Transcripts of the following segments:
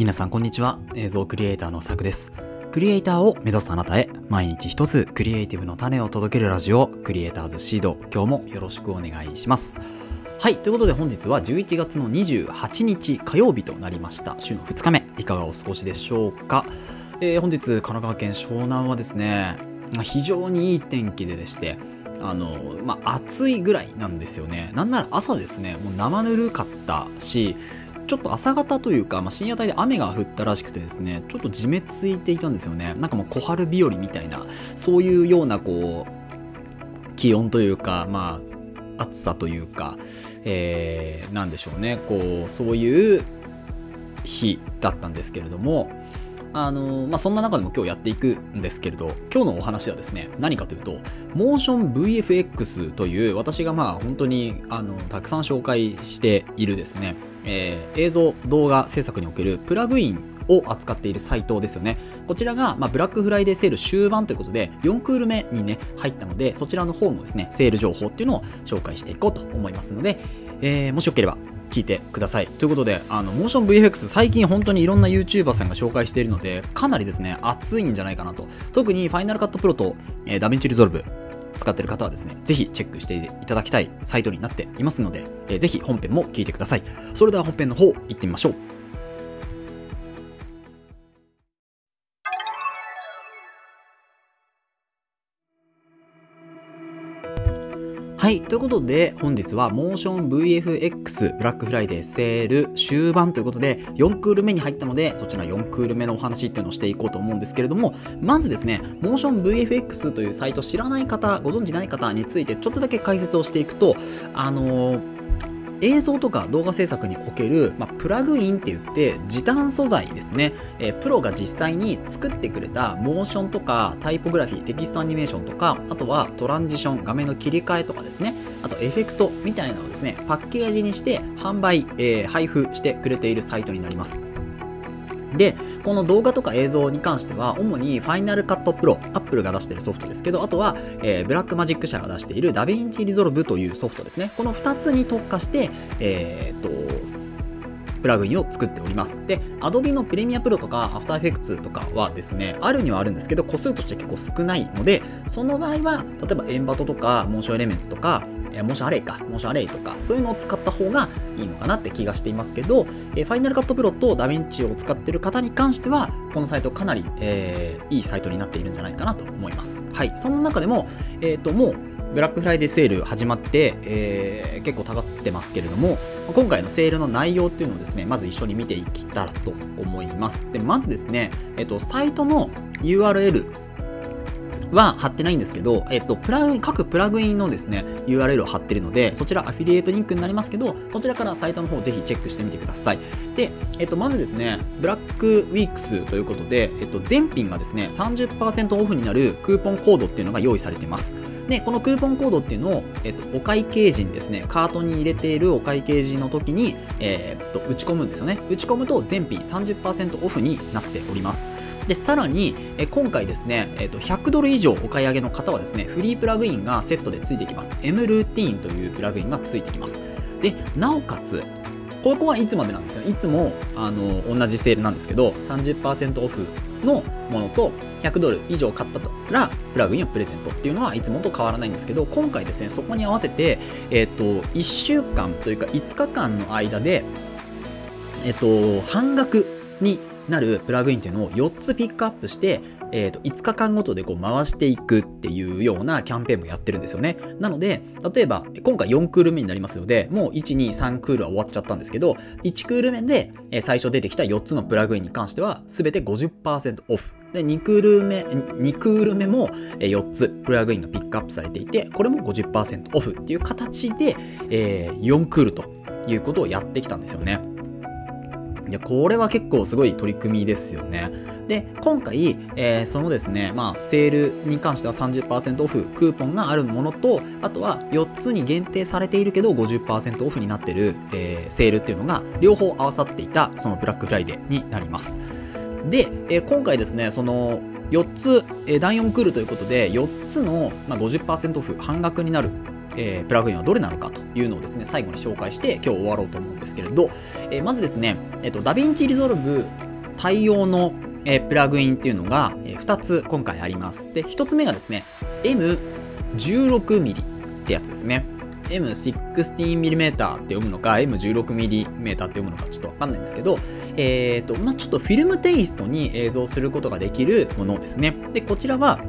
皆さんこんにちは。映像クリエイターのさくです。クリエイターを目指すあなたへ毎日一つクリエイティブの種を届けるラジオクリエイターズシード。今日もよろしくお願いします。はいということで本日は11月の28日火曜日となりました。週の2日目いかがお過ごしでしょうか、えー、本日神奈川県湘南はですね非常にいい天気ででしてあの、まあ、暑いぐらいなんですよね。なんなら朝ですね、もう生ぬるかったし、ちょっと朝方というか、まあ、深夜帯で雨が降ったらしくてですね、ちょっとじめついていたんですよね。なんかもう小春日和みたいな、そういうようなこう、気温というか、まあ、暑さというか、えー、なんでしょうね、こう、そういう日だったんですけれども、あのまあ、そんな中でも今日やっていくんですけれど、今日のお話はですね、何かというと、モーション VFX という私がまあ本当にあのたくさん紹介しているですね、えー、映像、動画制作におけるプラグインを扱っているサイトですよね。こちらが、まあ、ブラックフライデーセール終盤ということで、4クール目にね、入ったので、そちらの方のですね、セール情報っていうのを紹介していこうと思いますので、えー、もしよければ聞いてください。ということで、あの、 motionVFX 最近本当にいろんな YouTuber さんが紹介しているので、かなりですね、熱いんじゃないかなと。特に Final Cut Pro と、えー、 DaVinci Resolve 使ってる方はですね、ぜひチェックしていただきたいサイトになっていますので、えー、ぜひ本編も聞いてください。それでは本編の方、行ってみましょう。はい。ということで、本日はモーション VFX ブラックフライデーセール終盤ということで、4クール目に入ったので、そちら4クール目のお話っていうのをしていこうと思うんですけれども、まずですね、モーション VFX というサイト知らない方、ご存知ない方についてちょっとだけ解説をしていくと、あのー映像とか動画制作における、まあ、プラグインって言って時短素材ですね、えー、プロが実際に作ってくれたモーションとかタイポグラフィーテキストアニメーションとかあとはトランジション画面の切り替えとかですね。あとエフェクトみたいなのをですねパッケージにして販売、えー、配布してくれているサイトになります。で、この動画とか映像に関しては、主に Final Cut Pro、Apple が出しているソフトですけど、あとは、えー、ブラックマジック社が出している DaVinci Resolve というソフトですね。この2つに特化して、えー、っと、プラグインを作っております。で、Adobe の Premiere Pro とか After Effects とかはですね、あるにはあるんですけど、個数として結構少ないので、その場合は、例えば Envato とか、 Motion Elements とか、え Motion Array か、 Motion Array とか、そういうのを使った方がいいのかなって気がしていますけど、え Final Cut Pro と DaVinci を使ってる方に関しては、このサイトかなり、えー、いいサイトになっているんじゃないかなと思います。はい。その中でも、えっ、ー、と、もう、ブラックフライデーセール始まって、えー、結構高ってますけれども、今回のセールの内容っていうのをですね、まず一緒に見ていけたらと思います。で、まずですね、えっと、サイトの URL は貼ってないんですけど、えっと、プラグ各プラグインのですね、URL を貼ってるので、そちらアフィリエイトリンクになりますけど、そちらからサイトの方ぜひチェックしてみてください。で、えっと、まずですね、ブラックウィークスということで、えっと、全品がですね、30%オフになるクーポンコードっていうのが用意されています。で、このクーポンコードっていうのを、えっと、お会計時にですね、カートに入れているお会計時の時に、えー、っと、打ち込むんですよね。打ち込むと全品30%オフになっております。で、さらに、え今回ですね、えっと、100ドル以上お買い上げの方はですね、フリープラグインがセットでついてきます。M ルーティーンというプラグインがついてきます。で、なおかつ、ここはいつまでなんですよ。いつも、あの、同じセールなんですけど、30%オフのものと100ドル以上買ったらプラグインをプレゼントっていうのはいつもと変わらないんですけど今回ですねそこに合わせて、えっ、と1週間というか5日間の間でえっ、と半額になるプラグインっていうのを4つピックアップして、えー、と5日間ごとでこう回していくっていうようなキャンペーンもやってるんですよね。なので、例えば今回4クール目になりますので、もう1、2、3クールは終わっちゃったんですけど、1クール目で最初出てきた4つのプラグインに関しては全て50%オフ。で、2クール目、2クール目も4つプラグインがピックアップされていて、これも50%オフっていう形で、えー、4クールということをやってきたんですよね。いや、これは結構すごい取り組みですよね。で、今回、えー、そのですね、まあ、セールに関しては30%オフクーポンがあるものと、あとは4つに限定されているけど50%オフになってる、えー、セールっていうのが両方合わさっていた、そのブラックフライデーになります。で、えー、今回ですね、その4つ、え、第4クールということで、4つの、まあ、50%オフ半額になるえー、プラグインはどれなのかというのをですね、最後に紹介して今日終わろうと思うんですけれど、えー、まずですね、えっ、ー、と、 DaVinci Resolve 対応の、えー、プラグインっていうのが、えー、2つ今回あります。で、1つ目がですね、M16mm ってやつですね。M16mm って読むのか M16mm って読むのかちょっとわかんないんですけど、えーとまあ、ちょっとフィルムテイストに映像することができるものですね。で、こちらは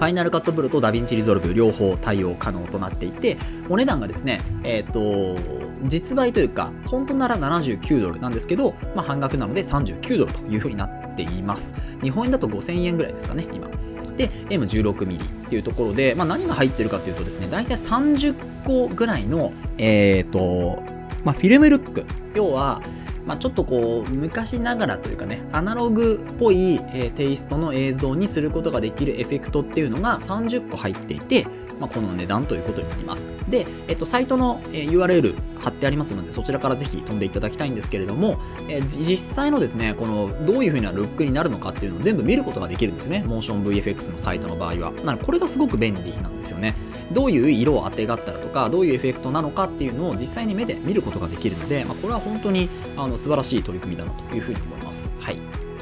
Final Cut Pro と DaVinci Resolve 両方対応可能となっていて、お値段がですね、えっ、と、実売というか、本当なら79ドルなんですけど、まあ、半額なので39ドルという風になっています。日本円だと5000円ぐらいですかね、今。で M16mm っていうところで、まあ、何が入ってるかっていうとですね大体30個ぐらいの、えーとまあ、フィルムルック要はまあ、ちょっとこう昔ながらというかねアナログっぽい、えー、テイストの映像にすることができるエフェクトっていうのが30個入っていてまあ、この値段ということになります。で、えっと、サイトのえ URL 貼ってありますので、そちらからぜひ飛んでいただきたいんですけれども、え実際のですね、このどういう風なルックになるのかっていうのを全部見ることができるんですね。モーション VFX のサイトの場合は。なので、これがすごく便利なんですよね。どういう色を当てがったらとか、どういうエフェクトなのかっていうのを実際に目で見ることができるので、まあ、これは本当にあの素晴らしい取り組みだなというふうに思います。はい。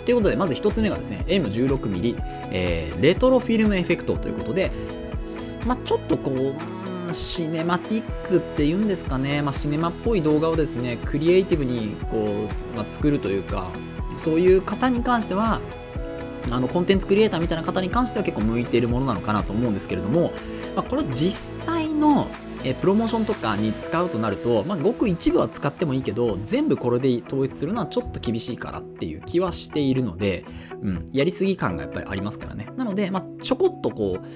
ということで、まず1つ目がですね、M16mm、えー、レトロフィルムエフェクトということで、まあ、ちょっとこう、シネマティックっていうんですかね、まあ、シネマっぽい動画をですね、クリエイティブにこう、まあ、作るというか、そういう方に関しては、あのコンテンツクリエイターみたいな方に関しては結構向いているものなのかなと思うんですけれども、まあ、これ実際のえプロモーションとかに使うとなると、まあ、ごく一部は使ってもいいけど全部これで統一するのはちょっと厳しいからっていう気はしているので、うん、やりすぎ感がやっぱりありますからねなので、まあ、ちょこっとこう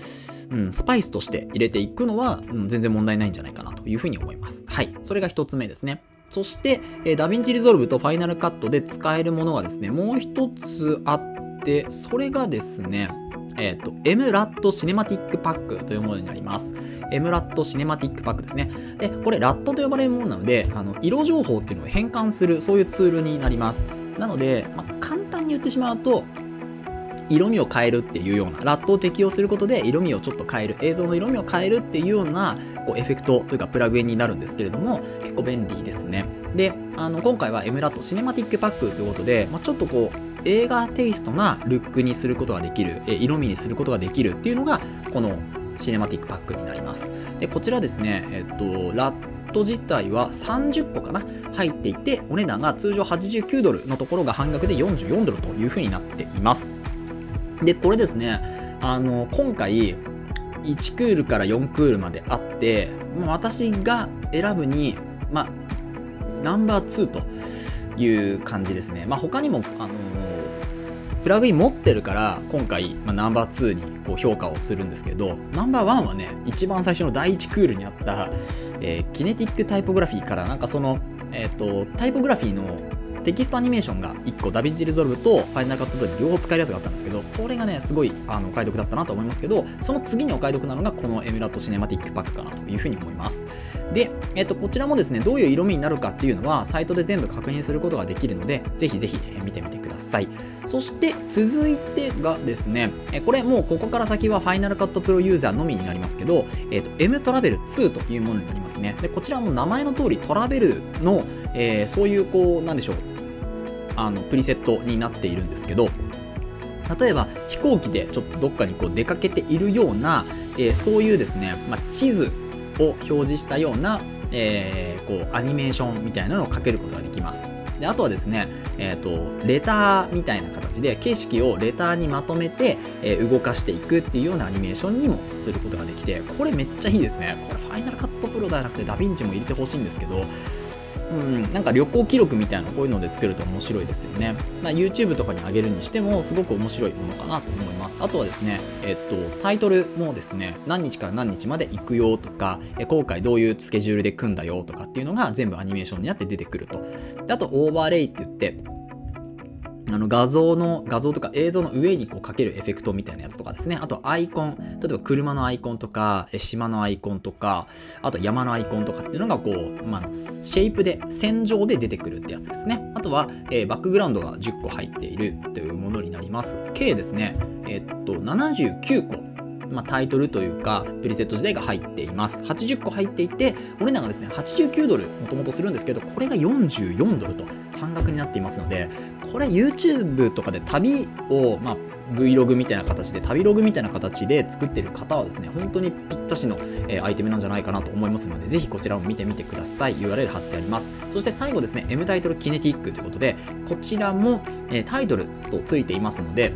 うん、スパイスとして入れていくのは、うん、全然問題ないんじゃないかなというふうに思います。はい。それが一つ目ですね。そして、え、 DaVinci Resolve と Final Cut で使えるものがですね、もう一つあって、それがですね、えっ、ー、と、MRAT シネマティックパックというものになります。MRAT シネマティックパックですね。で、これ RAT と呼ばれるものなので、あの色情報っていうのを変換する、そういうツールになります。なので、まあ、簡単に言ってしまうと、色味を変えるっていうようなラットを適用することで色味をちょっと変える映像の色味を変えるっていうようなこうエフェクトというかプラグインになるんですけれども結構便利ですねであの今回は M ラットシネマティックパックということで、まあ、ちょっとこう映画テイストなルックにすることができるえ色味にすることができるっていうのがこのシネマティックパックになりますでこちらですねえっとラット自体は30個かな入っていてお値段が通常89ドルのところが半額で44ドルというふうになっていますで、これですね、あの、今回、1クールから4クールまであって、もう私が選ぶに、まあ、ナンバー2という感じですね。まあ、他にも、あのプラグイン持ってるから今回、まあ、ナンバー2にこう評価をするんですけどナンバー1はね一番最初の第1クールにあった、えー、 kinetic typography からなんかその、えーとタイポグラフィーのテキストアニメーションが1個 DaVinci Resolve と Final Cut Pro で両方使えるやつがあったんですけどそれがねすごいあのお買い得だったなと思いますけどその次にお買い得なのがこの mLUT Cinematic Pack かなというふうに思います。で、えっと、こちらもですねどういう色味になるかっていうのはサイトで全部確認することができるのでぜひぜひ見てみてください。さいそして続いてがですねこれもうここから先はファイナルカットプロユーザーのみになりますけど、えっと、M トラベル2というものになりますねでこちらも名前の通りトラベルの、えー、そういうこうなんでしょうあのプリセットになっているんですけど例えば飛行機でちょっとどっかにこう出かけているような、えー、そういうですね、まあ、地図を表示したような、えー、こうアニメーションみたいなのをかけることができます。であとはですね、えーと、レターみたいな形で景色をレターにまとめて、えー、動かしていくっていうようなアニメーションにもすることができてこれめっちゃいいですね。これファイナルカットプロではなくてダヴィンチも入れてほしいんですけどうん、なんか旅行記録みたいなこういうので作ると面白いですよね。まあ、YouTube とかに上げるにしてもすごく面白いものかなと思います。あとはですね、えっと、タイトルもですね、何日から何日まで行くよとか、え今回どういうスケジュールで組んだよとかっていうのが全部アニメーションになって出てくると。であと、オーバーレイって言って、あの画像の、画像とか映像の上にこうかけるエフェクトみたいなやつとかですね。あとアイコン。例えば車のアイコンとか、島のアイコンとか、あと山のアイコンとかっていうのがこう、まあ、シェイプで、線上で出てくるってやつですね。あとは、えー、バックグラウンドが10個入っているというものになります。計ですね、えー、っと、79個まあ、タイトルというか、プリセット時代が入っています。80個入っていて、お値段がですね、89ドルもともとするんですけど、これが44ドルと、半額になっていますのでこれ YouTube とかで旅を、まあ、Vlog みたいな形で旅ログみたいな形で作ってる方はですね本当にぴったしの、え、アイテムなんじゃないかなと思いますのでぜひこちらも見てみてください URL 貼ってありますそして最後ですね M タイトルキネティックということでこちらも、え、タイトルとついていますので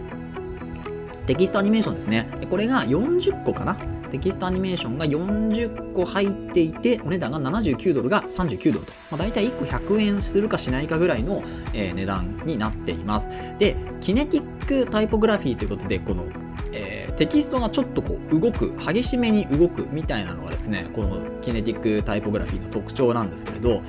テキストアニメーションですね。これが40個かな。テキストアニメーションが40個入っていて、お値段が79ドルが39ドルと、まあ、大体1個100円するかしないかぐらいの、えー、値段になっています。で、 kinetic typography ということで、この、テキストがちょっとこう動く、激しめに動くみたいなのがですね、この kinetic typography の特徴なんですけれど、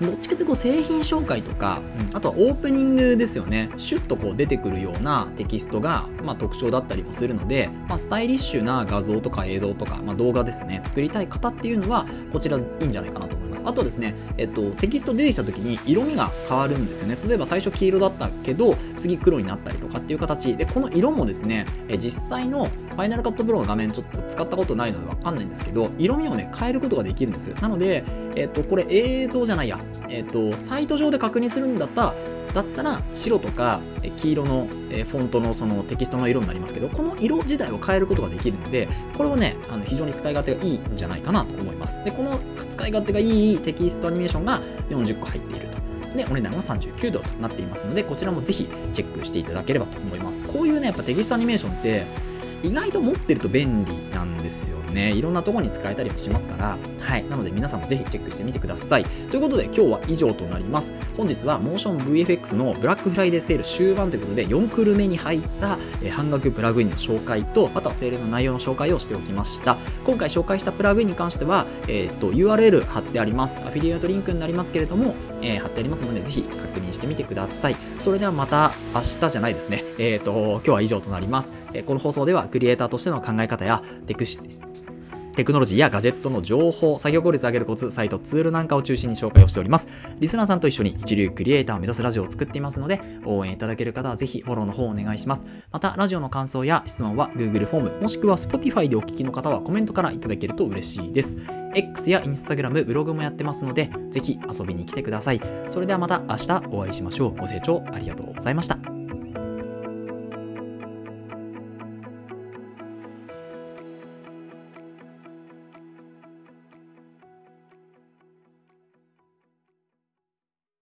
どっちかというと製品紹介とか、あとはオープニングですよね。シュッとこう出てくるようなテキストが、まあ、特徴だったりもするので、まあ、スタイリッシュな画像とか映像とか、まあ、動画ですね、作りたい方っていうのは、こちらいいんじゃないかなと思います。あとですね、えっと、テキスト出てきた時に色味が変わるんですよね。例えば最初黄色だったけど、次黒になったりとかっていう形で、この色もですね、え実際のファイナルカットプロの画面ちょっと使ったことないのでわかんないんですけど、色味をね、変えることができるんですよ。なので、えっと、これ映像じゃないや、えっと、サイト上で確認するんだったら、だったら白とか黄色のフォントのそのテキストの色になりますけどこの色自体を変えることができるのでこれはねあの非常に使い勝手がいいんじゃないかなと思います。でこの使い勝手がいいテキストアニメーションが40個入っていると。でお値段が39ドルとなっていますのでこちらもぜひチェックしていただければと思います。こういうねやっぱテキストアニメーションって意外と持ってると便利なんですよね。いろんなとこに使えたりもしますから、はい。なので皆さんもぜひチェックしてみてください。ということで今日は以上となります。本日はモーション VFX のブラックフライデーセール終盤ということで4クール目に入った、半額プラグインの紹介と、あとはセールの内容の紹介をしておきました。今回紹介したプラグインに関しては、えっ、と、URL 貼ってあります。アフィリエイトリンクになりますけれども、えー、貼ってありますので、ぜひ確認してみてください。それではまた明日じゃないですね。えっ、と、今日は以上となります。この放送ではクリエイターとしての考え方やテクシテクノロジーやガジェットの情報、作業効率を上げるコツ、サイト、ツールなんかを中心に紹介をしております。リスナーさんと一緒に一流クリエイターを目指すラジオを作っていますので、応援いただける方はぜひフォローの方をお願いします。また、ラジオの感想や質問は Google フォーム、もしくは Spotify でお聞きの方はコメントからいただけると嬉しいです。X や Instagram、ブログもやってますので、ぜひ遊びに来てください。それではまた明日お会いしましょう。ご清聴ありがとうございました。